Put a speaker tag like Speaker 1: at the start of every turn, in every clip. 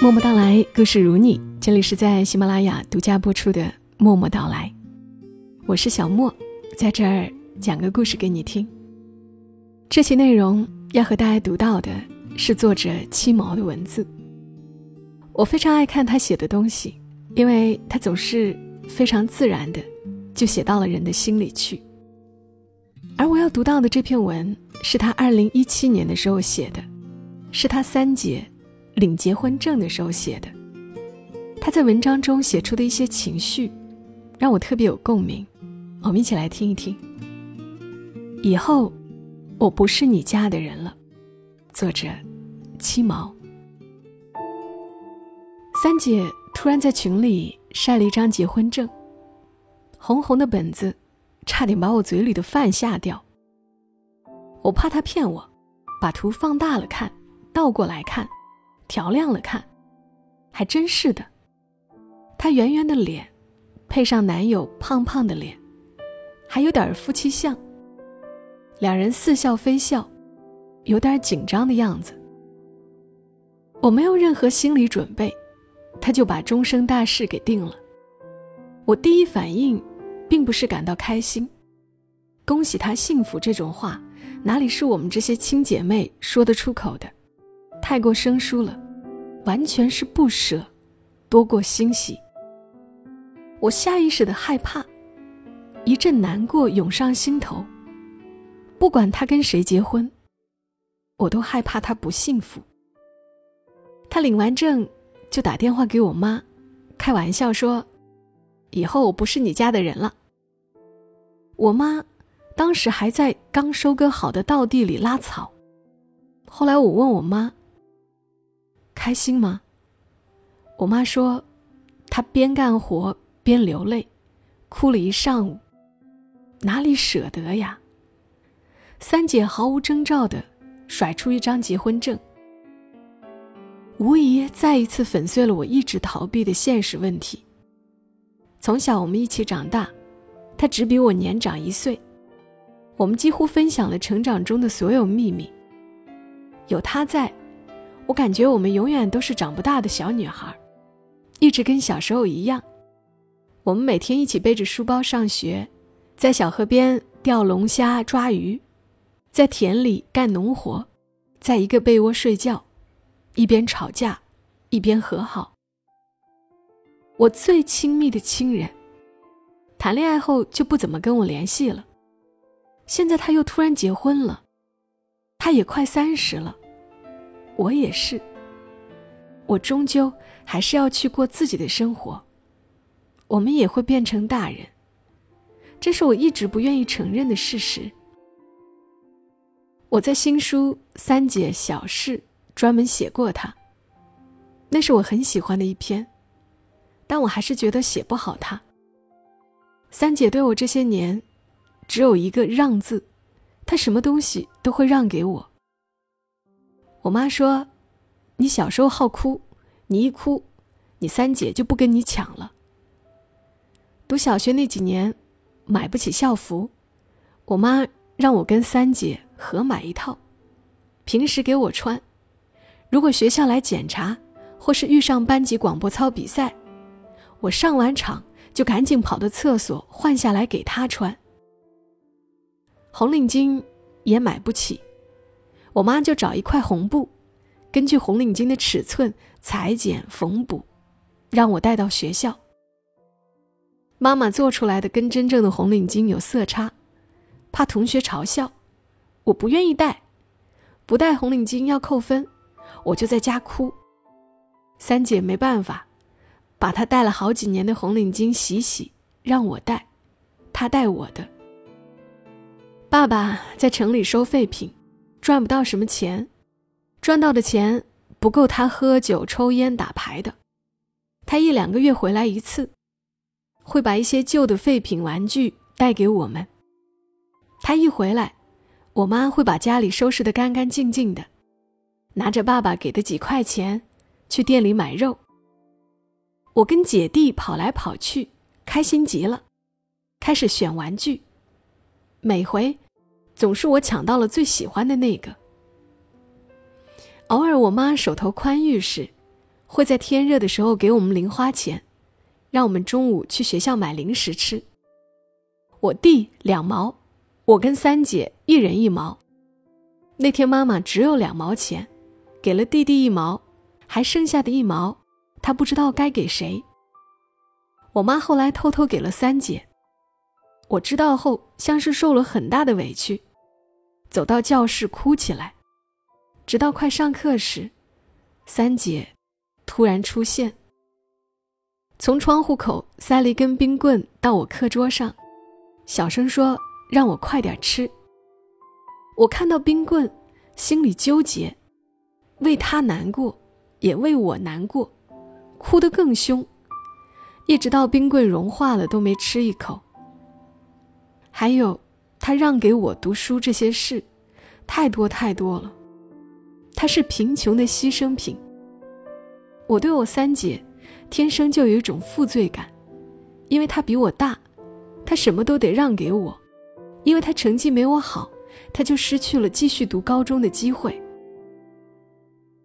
Speaker 1: 默默到来，故事如你。这里是在喜马拉雅独家播出的《默默到来》，我是小莫，在这儿讲个故事给你听。这期内容要和大家读到的是作者七毛的文字。我非常爱看他写的东西，因为他总是非常自然的就写到了人的心里去。而我要读到的这篇文是他二零一七年的时候写的，是他三姐领结婚证的时候写的。他在文章中写出的一些情绪，让我特别有共鸣。我们一起来听一听。以后，我不是你家的人了。作者：七毛。三姐突然在群里晒了一张结婚证，红红的本子，差点把我嘴里的饭吓掉。我怕她骗我，把图放大了看，倒过来看，调亮了看，还真是的。她圆圆的脸，配上男友胖胖的脸，还有点夫妻相。两人似笑非笑，有点紧张的样子。我没有任何心理准备，他就把终生大事给定了。我第一反应，并不是感到开心，恭喜他幸福这种话，哪里是我们这些亲姐妹说得出口的？太过生疏了，完全是不舍，多过欣喜。我下意识的害怕，一阵难过涌上心头。不管他跟谁结婚，我都害怕他不幸福。他领完证就打电话给我妈，开玩笑说：“以后我不是你家的人了。”我妈当时还在刚收割好的稻地里拉草。后来我问我妈：“开心吗？”我妈说：“她边干活。”边流泪，哭了一上午，哪里舍得呀？三姐毫无征兆的甩出一张结婚证，无疑再一次粉碎了我一直逃避的现实问题。从小我们一起长大，她只比我年长一岁，我们几乎分享了成长中的所有秘密。有她在，我感觉我们永远都是长不大的小女孩，一直跟小时候一样。我们每天一起背着书包上学，在小河边钓龙虾、抓鱼，在田里干农活，在一个被窝睡觉，一边吵架，一边和好。我最亲密的亲人，谈恋爱后就不怎么跟我联系了。现在他又突然结婚了，他也快三十了，我也是。我终究还是要去过自己的生活。我们也会变成大人，这是我一直不愿意承认的事实。我在新书《三姐小事》专门写过他，那是我很喜欢的一篇，但我还是觉得写不好他。三姐对我这些年，只有一个让字，她什么东西都会让给我。我妈说：“你小时候好哭，你一哭，你三姐就不跟你抢了。”读小学那几年，买不起校服，我妈让我跟三姐合买一套，平时给我穿。如果学校来检查，或是遇上班级广播操比赛，我上完场就赶紧跑到厕所换下来给她穿。红领巾也买不起，我妈就找一块红布，根据红领巾的尺寸裁剪缝补，让我带到学校。妈妈做出来的跟真正的红领巾有色差，怕同学嘲笑，我不愿意戴，不戴红领巾要扣分，我就在家哭。三姐没办法，把她戴了好几年的红领巾洗洗，让我戴，她戴我的。爸爸在城里收废品，赚不到什么钱，赚到的钱不够他喝酒、抽烟、打牌的，他一两个月回来一次。会把一些旧的废品玩具带给我们。他一回来，我妈会把家里收拾得干干净净的，拿着爸爸给的几块钱去店里买肉。我跟姐弟跑来跑去，开心极了，开始选玩具。每回总是我抢到了最喜欢的那个。偶尔我妈手头宽裕时，会在天热的时候给我们零花钱，让我们中午去学校买零食吃。我弟两毛，我跟三姐一人一毛。那天妈妈只有两毛钱，给了弟弟一毛，还剩下的一毛，她不知道该给谁。我妈后来偷偷给了三姐。我知道后，像是受了很大的委屈，走到教室哭起来。直到快上课时，三姐突然出现，从窗户口塞了一根冰棍到我课桌上，小声说：“让我快点吃。”我看到冰棍，心里纠结，为他难过，也为我难过，哭得更凶，一直到冰棍融化了都没吃一口。还有，他让给我读书这些事，太多太多了。他是贫穷的牺牲品。我对我三姐，天生就有一种负罪感，因为她比我大，她什么都得让给我，因为她成绩没我好，她就失去了继续读高中的机会。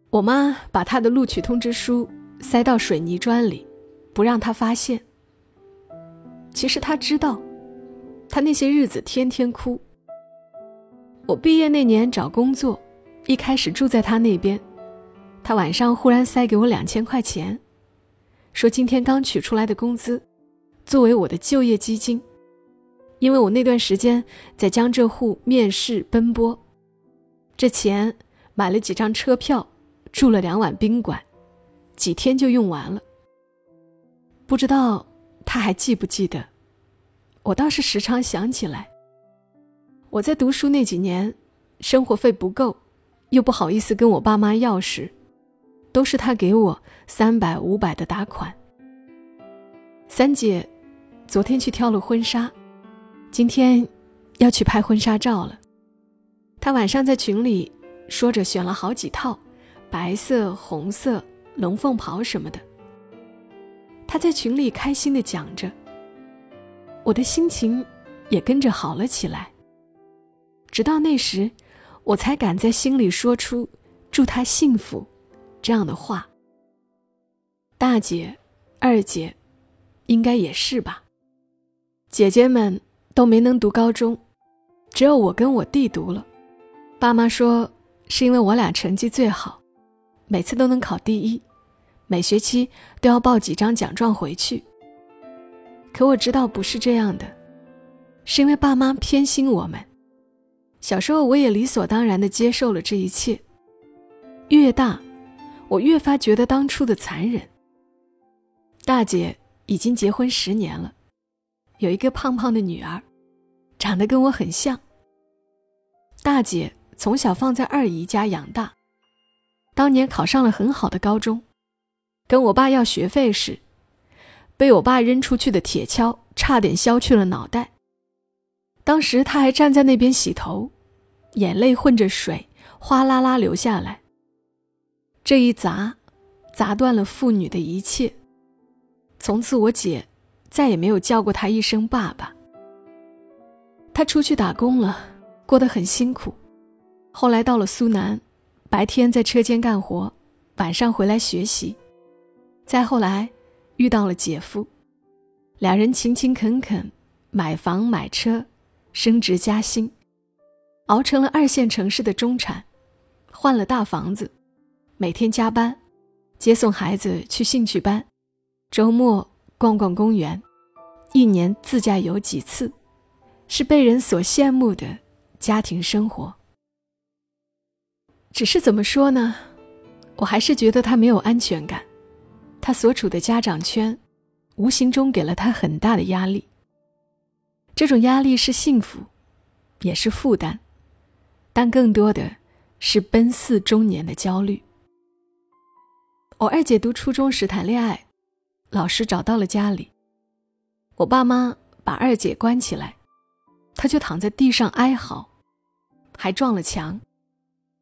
Speaker 1: 我妈把她的录取通知书塞到水泥砖里，不让她发现。其实她知道。他那些日子天天哭。我毕业那年找工作，一开始住在他那边，他晚上忽然塞给我两千块钱，说今天刚取出来的工资，作为我的就业基金，因为我那段时间在江浙沪面试奔波，这钱买了几张车票，住了两晚宾馆，几天就用完了。不知道他还记不记得。我倒是时常想起来，我在读书那几年，生活费不够，又不好意思跟我爸妈要时，都是他给我三百五百的打款。三姐，昨天去挑了婚纱，今天要去拍婚纱照了。她晚上在群里说着选了好几套，白色、红色、龙凤袍什么的。她在群里开心的讲着。我的心情也跟着好了起来。直到那时，我才敢在心里说出“祝他幸福”这样的话。大姐、二姐，应该也是吧。姐姐们都没能读高中，只有我跟我弟读了。爸妈说是因为我俩成绩最好，每次都能考第一，每学期都要报几张奖状回去。可我知道不是这样的，是因为爸妈偏心我们。小时候我也理所当然的接受了这一切。越大，我越发觉得当初的残忍。大姐已经结婚十年了，有一个胖胖的女儿，长得跟我很像。大姐从小放在二姨家养大，当年考上了很好的高中，跟我爸要学费时。被我爸扔出去的铁锹差点削去了脑袋。当时他还站在那边洗头，眼泪混着水哗啦啦流下来。这一砸，砸断了父女的一切。从此我姐再也没有叫过他一声爸爸。他出去打工了，过得很辛苦。后来到了苏南，白天在车间干活，晚上回来学习。再后来。遇到了姐夫，两人勤勤恳恳，买房买车，升职加薪，熬成了二线城市的中产，换了大房子，每天加班，接送孩子去兴趣班，周末逛逛公园，一年自驾游几次，是被人所羡慕的家庭生活。只是怎么说呢，我还是觉得他没有安全感。他所处的家长圈，无形中给了他很大的压力。这种压力是幸福，也是负担，但更多的是奔四中年的焦虑。我二姐读初中时谈恋爱，老师找到了家里，我爸妈把二姐关起来，她就躺在地上哀嚎，还撞了墙。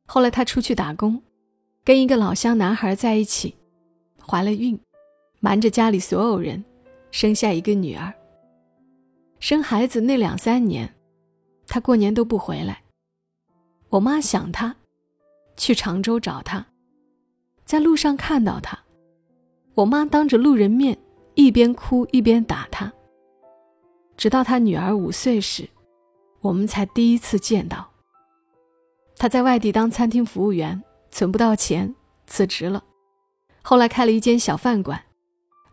Speaker 1: 后来她出去打工，跟一个老乡男孩在一起。怀了孕，瞒着家里所有人，生下一个女儿。生孩子那两三年，他过年都不回来。我妈想他，去常州找他，在路上看到他，我妈当着路人面一边哭一边打他。直到他女儿五岁时，我们才第一次见到。他在外地当餐厅服务员，存不到钱，辞职了。后来开了一间小饭馆，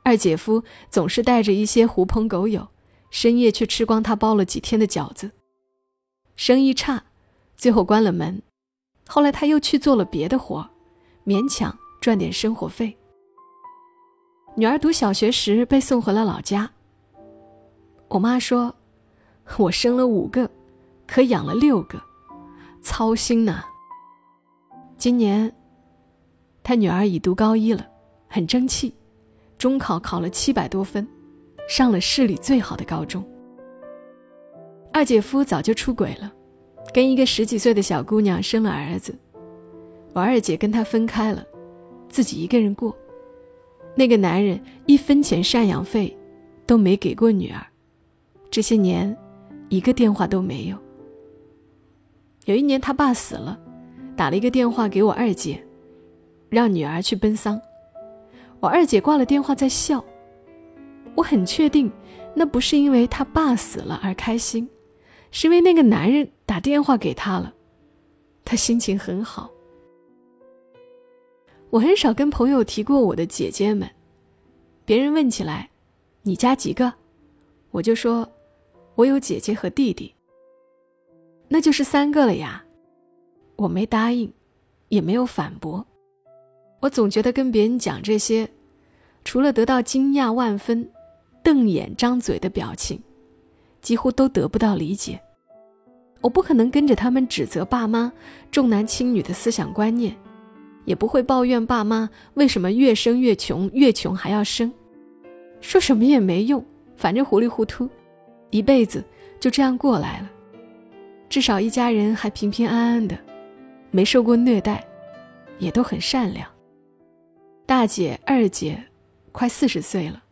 Speaker 1: 二姐夫总是带着一些狐朋狗友，深夜去吃光他包了几天的饺子。生意差，最后关了门。后来他又去做了别的活，勉强赚点生活费。女儿读小学时被送回了老家。我妈说：“我生了五个，可养了六个，操心呐。”今年，他女儿已读高一了，很争气，中考考了七百多分，上了市里最好的高中。二姐夫早就出轨了，跟一个十几岁的小姑娘生了儿子。我二姐跟他分开了，自己一个人过。那个男人一分钱赡养费都没给过女儿，这些年一个电话都没有。有一年他爸死了。打了一个电话给我二姐，让女儿去奔丧。我二姐挂了电话在笑。我很确定，那不是因为她爸死了而开心，是因为那个男人打电话给她了，她心情很好。我很少跟朋友提过我的姐姐们，别人问起来，你家几个，我就说，我有姐姐和弟弟，那就是三个了呀。我没答应，也没有反驳。我总觉得跟别人讲这些，除了得到惊讶万分、瞪眼张嘴的表情，几乎都得不到理解。我不可能跟着他们指责爸妈重男轻女的思想观念，也不会抱怨爸妈为什么越生越穷，越穷还要生。说什么也没用，反正糊里糊涂，一辈子就这样过来了。至少一家人还平平安安的。没受过虐待，也都很善良。大姐、二姐快四十岁了，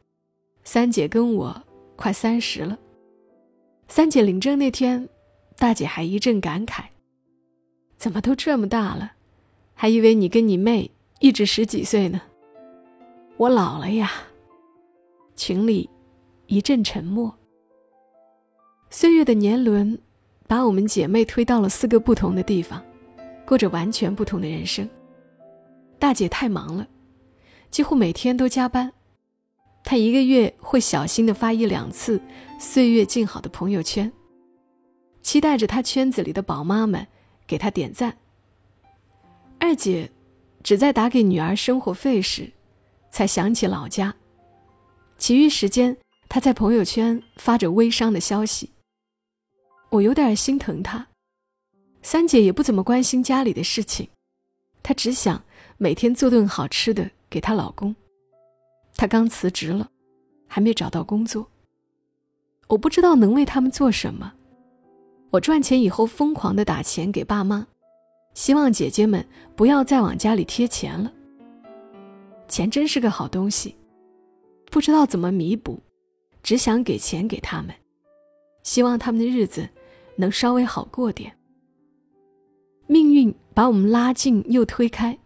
Speaker 1: 三姐跟我快三十了。三姐领证那天，大姐还一阵感慨：“怎么都这么大了，还以为你跟你妹一直十几岁呢。”我老了呀。群里一阵沉默。岁月的年轮，把我们姐妹推到了四个不同的地方。过着完全不同的人生。大姐太忙了，几乎每天都加班。她一个月会小心的发一两次“岁月静好”的朋友圈，期待着她圈子里的宝妈们给她点赞。二姐只在打给女儿生活费时，才想起老家，其余时间她在朋友圈发着微商的消息。我有点心疼她。三姐也不怎么关心家里的事情，她只想每天做顿好吃的给她老公。她刚辞职了，还没找到工作。我不知道能为他们做什么。我赚钱以后疯狂的打钱给爸妈，希望姐姐们不要再往家里贴钱了。钱真是个好东西，不知道怎么弥补，只想给钱给他们，希望他们的日子能稍微好过点。命运把我们拉近又推开，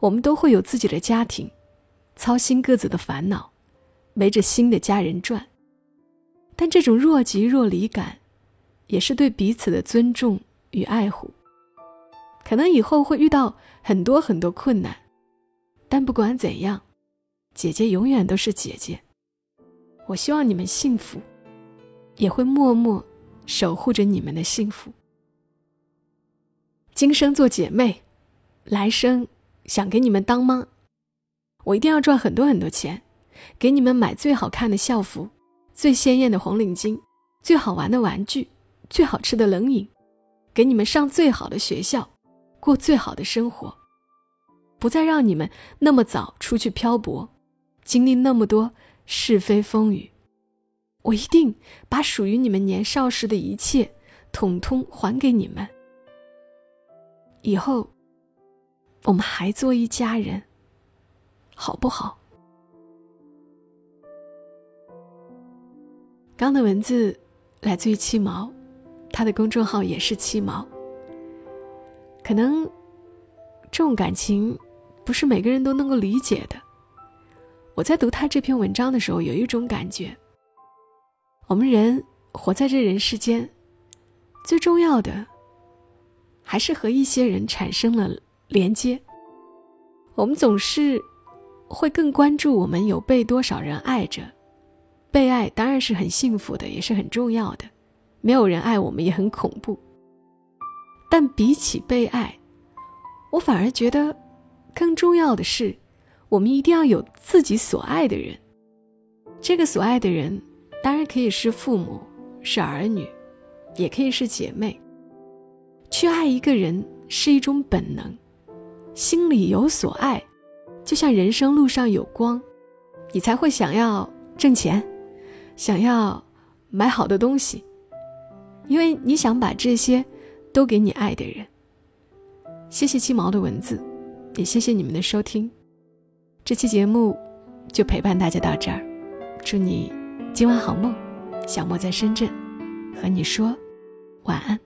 Speaker 1: 我们都会有自己的家庭，操心各自的烦恼，围着新的家人转。但这种若即若离感，也是对彼此的尊重与爱护。可能以后会遇到很多很多困难，但不管怎样，姐姐永远都是姐姐。我希望你们幸福，也会默默守护着你们的幸福。今生做姐妹，来生想给你们当妈。我一定要赚很多很多钱，给你们买最好看的校服、最鲜艳的红领巾、最好玩的玩具、最好吃的冷饮，给你们上最好的学校，过最好的生活，不再让你们那么早出去漂泊，经历那么多是非风雨。我一定把属于你们年少时的一切，统统还给你们。以后，我们还做一家人，好不好？刚的文字来自于七毛，他的公众号也是七毛。可能这种感情不是每个人都能够理解的，我在读他这篇文章的时候，有一种感觉：我们人活在这人世间，最重要的还是和一些人产生了连接。我们总是会更关注我们有被多少人爱着，被爱当然是很幸福的，也是很重要的。没有人爱我们也很恐怖。但比起被爱，我反而觉得更重要的是。我们一定要有自己所爱的人，这个所爱的人，当然可以是父母，是儿女，也可以是姐妹。去爱一个人是一种本能，心里有所爱，就像人生路上有光，你才会想要挣钱，想要买好的东西，因为你想把这些都给你爱的人。谢谢七毛的文字，也谢谢你们的收听。这期节目就陪伴大家到这儿，祝你今晚好梦。小莫在深圳，和你说晚安。